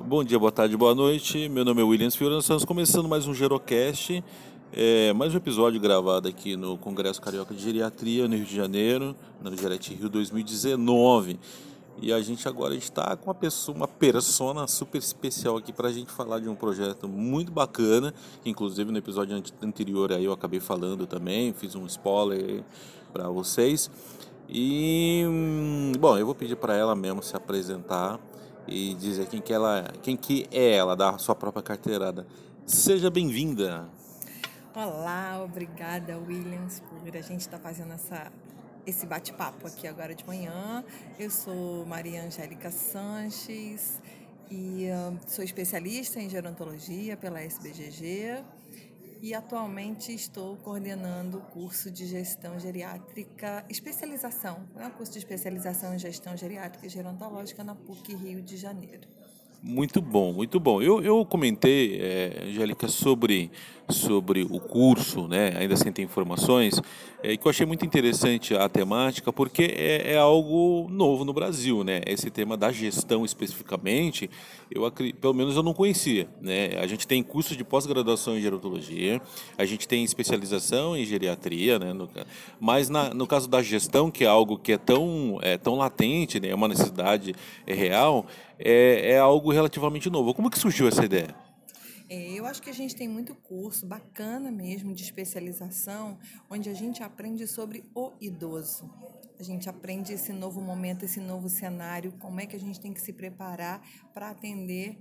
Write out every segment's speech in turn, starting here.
Bom dia, boa tarde, boa noite. Meu nome é Williams Fiora. Nós estamos começando mais um Gerocast, é, mais um episódio gravado aqui no Congresso Carioca de Geriatria, no Rio de Janeiro, no Gerete Rio 2019. E a gente agora está com uma pessoa, uma persona super especial aqui para a gente falar de um projeto muito bacana, que inclusive no episódio anterior aí eu acabei falando também, fiz um spoiler para vocês. E hum, bom, eu vou pedir para ela mesmo se apresentar e dizer quem que ela, quem que é ela, dar a sua própria carteirada. Seja bem-vinda. Olá, obrigada Williams por a gente estar tá fazendo essa esse bate-papo aqui agora de manhã. Eu sou Maria Angélica Sanches e uh, sou especialista em gerontologia pela SBGG e atualmente estou coordenando o curso de gestão geriátrica, especialização, né? curso de especialização em gestão geriátrica e gerontológica na PUC Rio de Janeiro. Muito bom, muito bom. Eu, eu comentei, é, Angélica, sobre, sobre o curso, né, ainda sem ter informações, é, que eu achei muito interessante a temática, porque é, é, algo novo no Brasil. Né? Esse tema da gestão especificamente, eu pelo menos eu não conhecia. Né? A gente tem curso de pós-graduação em gerontologia, a gente tem especialização em geriatria, né, no, mas na, no caso da gestão, que é algo que é tão, é, tão latente, né, é uma necessidade é real, é, é algo relativamente novo. Como que surgiu essa ideia? É, eu acho que a gente tem muito curso bacana mesmo de especialização, onde a gente aprende sobre o idoso. A gente aprende esse novo momento, esse novo cenário, como é que a gente tem que se preparar para atender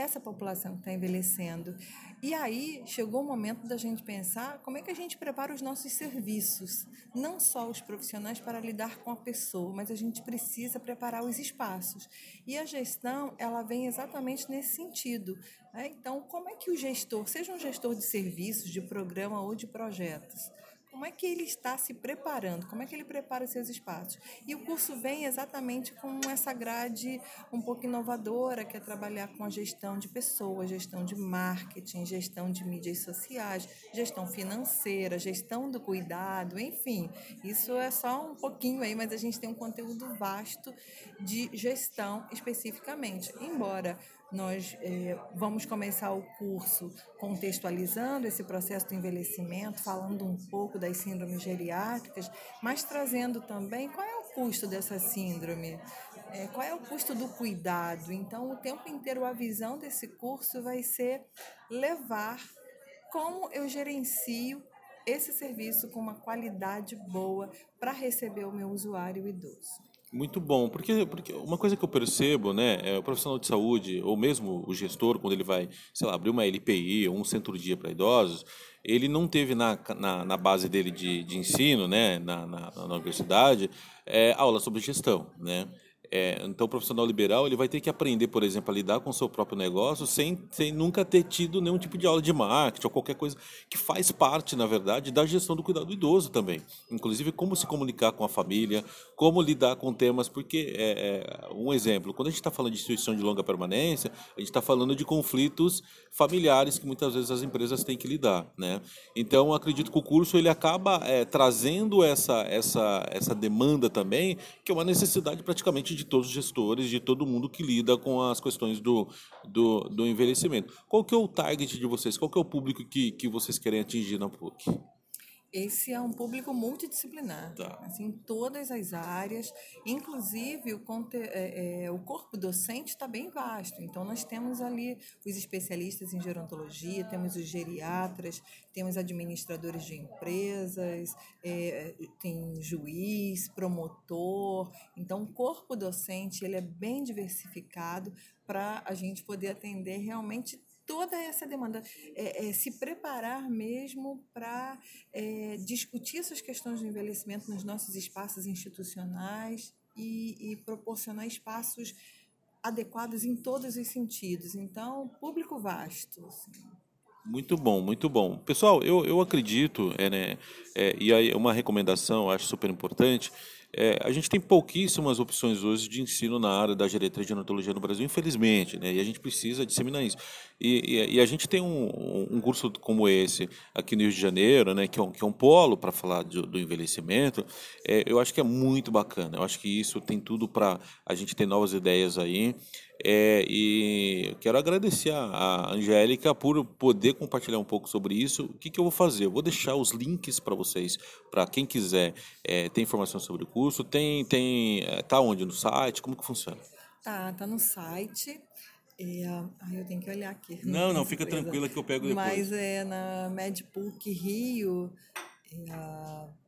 essa população que está envelhecendo. E aí chegou o momento da gente pensar como é que a gente prepara os nossos serviços, não só os profissionais para lidar com a pessoa, mas a gente precisa preparar os espaços. E a gestão, ela vem exatamente nesse sentido. Né? Então, como é que o gestor, seja um gestor de serviços, de programa ou de projetos, como é que ele está se preparando, como é que ele prepara seus espaços. E o curso vem exatamente com essa grade um pouco inovadora, que é trabalhar com a gestão de pessoas, gestão de marketing, gestão de mídias sociais, gestão financeira, gestão do cuidado, enfim. Isso é só um pouquinho aí, mas a gente tem um conteúdo vasto de gestão especificamente. Embora nós é, vamos começar o curso contextualizando esse processo do envelhecimento, falando um pouco das síndromes geriátricas, mas trazendo também qual é o custo dessa síndrome, é, qual é o custo do cuidado. Então, o tempo inteiro a visão desse curso vai ser levar como eu gerencio esse serviço com uma qualidade boa para receber o meu usuário idoso. Muito bom, porque, porque uma coisa que eu percebo, né, é o profissional de saúde, ou mesmo o gestor, quando ele vai, sei lá, abrir uma LPI ou um centro-dia para idosos, ele não teve na, na, na base dele de, de ensino, né, na, na, na universidade, é, aula sobre gestão, né? É, então, o profissional liberal ele vai ter que aprender, por exemplo, a lidar com o seu próprio negócio sem, sem nunca ter tido nenhum tipo de aula de marketing ou qualquer coisa que faz parte, na verdade, da gestão do cuidado do idoso também. Inclusive, como se comunicar com a família, como lidar com temas, porque, é, é, um exemplo, quando a gente está falando de instituição de longa permanência, a gente está falando de conflitos familiares que muitas vezes as empresas têm que lidar. Né? Então, acredito que o curso ele acaba é, trazendo essa, essa, essa demanda também, que é uma necessidade praticamente de todos os gestores, de todo mundo que lida com as questões do, do, do envelhecimento. Qual que é o target de vocês? Qual que é o público que, que vocês querem atingir na PUC? Esse é um público multidisciplinar, tá. assim, todas as áreas, inclusive o, é, é, o corpo docente está bem vasto. Então, nós temos ali os especialistas em gerontologia, temos os geriatras, temos administradores de empresas, é, tem juiz, promotor. Então, o corpo docente ele é bem diversificado para a gente poder atender realmente toda essa demanda, é, é, se preparar mesmo para é, discutir essas questões do envelhecimento nos nossos espaços institucionais e, e proporcionar espaços adequados em todos os sentidos. Então, público vasto. Assim. Muito bom, muito bom. Pessoal, eu, eu acredito, é, né, é, e aí uma recomendação, acho super importante, é, a gente tem pouquíssimas opções hoje de ensino na área da geriatria de gerontologia no Brasil, infelizmente, né? e a gente precisa disseminar isso. E, e, e a gente tem um, um, curso como esse aqui no Rio de Janeiro, né? que, é um, que é um polo para falar do, do envelhecimento, é, eu acho que é muito bacana, eu acho que isso tem tudo para a gente ter novas ideias aí. É, e quero agradecer a, Angélica por poder compartilhar um pouco sobre isso. O que, que eu vou fazer? Eu vou deixar os links para vocês, para quem quiser é, ter informação sobre o curso. Tem, tem, é, tá onde no site? Como que funciona? Tá, tá no site. É, ai, eu tenho que olhar aqui. Não, não, fica tranquila que eu pego depois. Mas é na MedPUC Rio. É,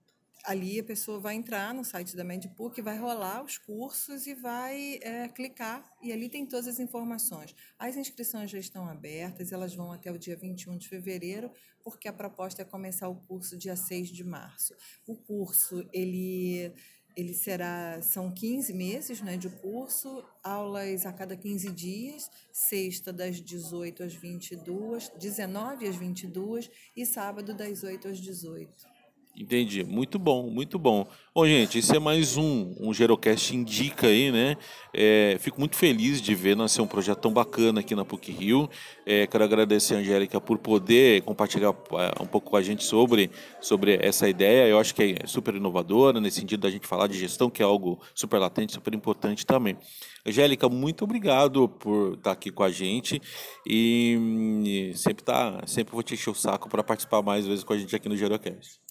ali a pessoa vai entrar no site da MedPUC, vai rolar os cursos e vai é, clicar. E ali tem todas as informações. As inscrições já estão abertas, elas vão até o dia 21 de fevereiro, porque a proposta é começar o curso dia 6 de março. O curso, ele ele será, são 15 meses né, de curso, aulas a cada 15 dias, sexta das 18 às 22, 19 às 22 e sábado das 8 às 18. Entendi. Muito bom, muito bom. Bom, gente, esse é mais um, um Gerocast Indica aí, né? É, fico muito feliz de ver nascer um projeto tão bacana aqui na PUC Rio. É, quero agradecer a Angélica por poder compartilhar é, um pouco com a gente sobre, sobre essa ideia. Eu acho que é super inovadora, nesse sentido da gente falar de gestão, que é algo super latente, super importante também. Angélica, muito obrigado por estar aqui com a gente e, e sempre, tá, sempre vou te encher o saco para participar mais vezes com a gente aqui no Gerocast.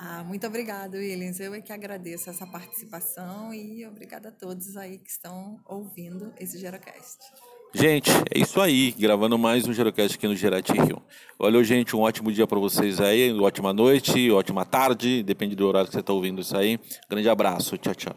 Ah, muito obrigada, Williams. Eu é que agradeço essa participação e obrigada a todos aí que estão ouvindo esse Gerocast. Gente, é isso aí, gravando mais um Gerocast aqui no Gerati Rio. Valeu, gente, um ótimo dia para vocês aí, ótima noite, ótima tarde, depende do horário que você está ouvindo isso aí. Grande abraço, tchau, tchau.